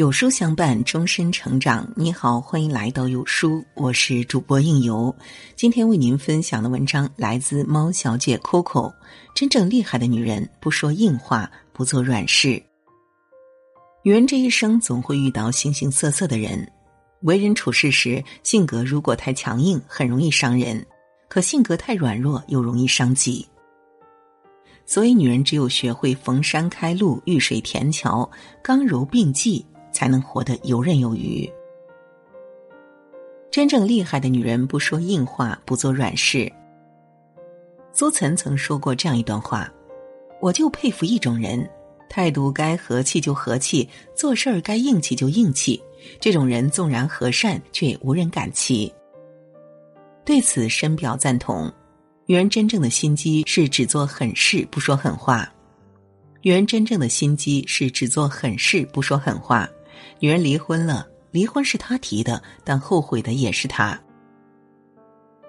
有书相伴，终身成长。你好，欢迎来到有书，我是主播应由。今天为您分享的文章来自猫小姐 Coco。真正厉害的女人，不说硬话，不做软事。女人这一生总会遇到形形色色的人，为人处事时，性格如果太强硬，很容易伤人；可性格太软弱，又容易伤己。所以，女人只有学会逢山开路，遇水填桥，刚柔并济。才能活得游刃有余。真正厉害的女人不说硬话，不做软事。苏岑曾说过这样一段话：“我就佩服一种人，态度该和气就和气，做事儿该硬气就硬气。这种人纵然和善，却也无人敢欺。”对此深表赞同。女人真正的心机是只做狠事，不说狠话。女人真正的心机是只做狠事，不说狠话。女人离婚了，离婚是他提的，但后悔的也是他。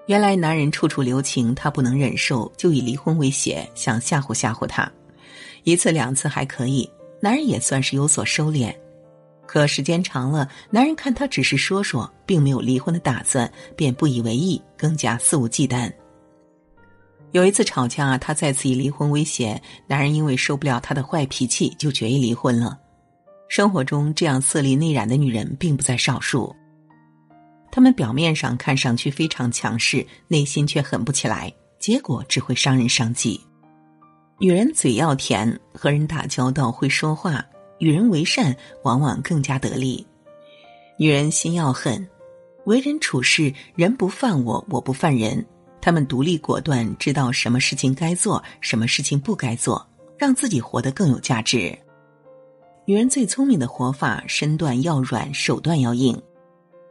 原来男人处处留情，他不能忍受，就以离婚威胁，想吓唬吓唬他。一次两次还可以，男人也算是有所收敛。可时间长了，男人看他只是说说，并没有离婚的打算，便不以为意，更加肆无忌惮。有一次吵架，他再次以离婚威胁，男人因为受不了他的坏脾气，就决意离婚了。生活中这样色厉内荏的女人并不在少数，她们表面上看上去非常强势，内心却狠不起来，结果只会伤人伤己。女人嘴要甜，和人打交道会说话，与人为善往往更加得力。女人心要狠，为人处事人不犯我，我不犯人。她们独立果断，知道什么事情该做，什么事情不该做，让自己活得更有价值。女人最聪明的活法，身段要软，手段要硬。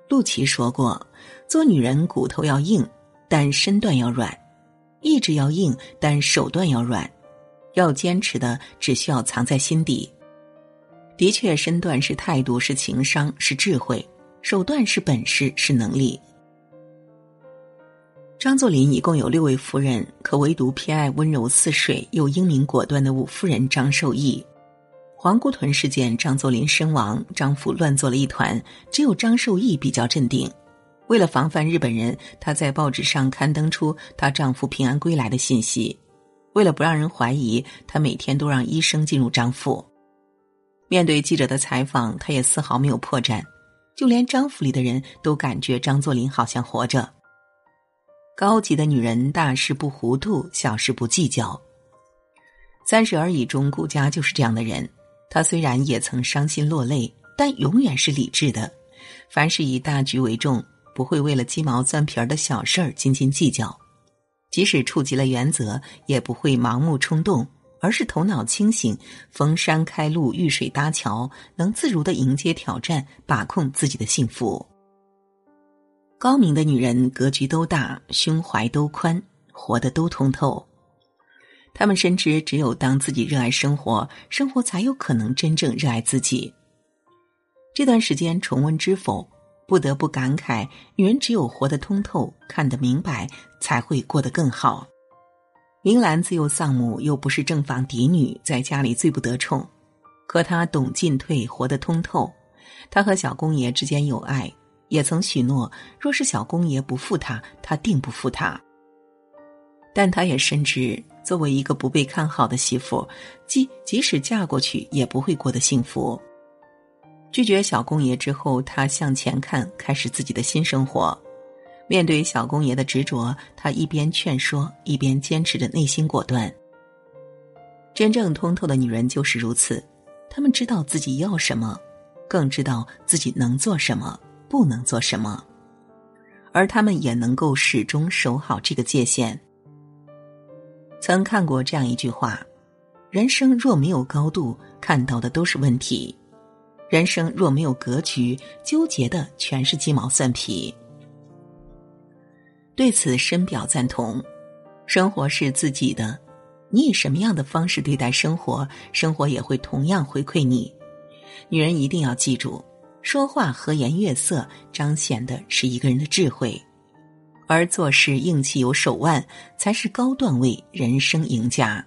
陆琪说过：“做女人骨头要硬，但身段要软；意志要硬，但手段要软。要坚持的，只需要藏在心底。的确，身段是态度，是情商，是智慧；手段是本事，是能力。”张作霖一共有六位夫人，可唯独偏爱温柔似水又英明果断的五夫人张寿义。皇姑屯事件，张作霖身亡，丈夫乱作了一团，只有张寿义比较镇定。为了防范日本人，她在报纸上刊登出她丈夫平安归来的信息。为了不让人怀疑，她每天都让医生进入张府。面对记者的采访，她也丝毫没有破绽，就连张府里的人都感觉张作霖好像活着。高级的女人，大事不糊涂，小事不计较。三十而已中，顾佳就是这样的人。他虽然也曾伤心落泪，但永远是理智的。凡事以大局为重，不会为了鸡毛蒜皮儿的小事儿斤斤计较。即使触及了原则，也不会盲目冲动，而是头脑清醒，逢山开路，遇水搭桥，能自如的迎接挑战，把控自己的幸福。高明的女人格局都大，胸怀都宽，活得都通透。他们深知，只有当自己热爱生活，生活才有可能真正热爱自己。这段时间重温知否，不得不感慨：女人只有活得通透、看得明白，才会过得更好。明兰自幼丧母，又不是正房嫡女，在家里最不得宠，可她懂进退，活得通透。她和小公爷之间有爱，也曾许诺：若是小公爷不负她，她定不负他。但她也深知。作为一个不被看好的媳妇，即即使嫁过去，也不会过得幸福。拒绝小公爷之后，她向前看，开始自己的新生活。面对小公爷的执着，她一边劝说，一边坚持着内心果断。真正通透的女人就是如此，她们知道自己要什么，更知道自己能做什么，不能做什么，而她们也能够始终守好这个界限。曾看过这样一句话：“人生若没有高度，看到的都是问题；人生若没有格局，纠结的全是鸡毛蒜皮。”对此深表赞同。生活是自己的，你以什么样的方式对待生活，生活也会同样回馈你。女人一定要记住，说话和颜悦色，彰显的是一个人的智慧。而做事硬气有手腕，才是高段位人生赢家。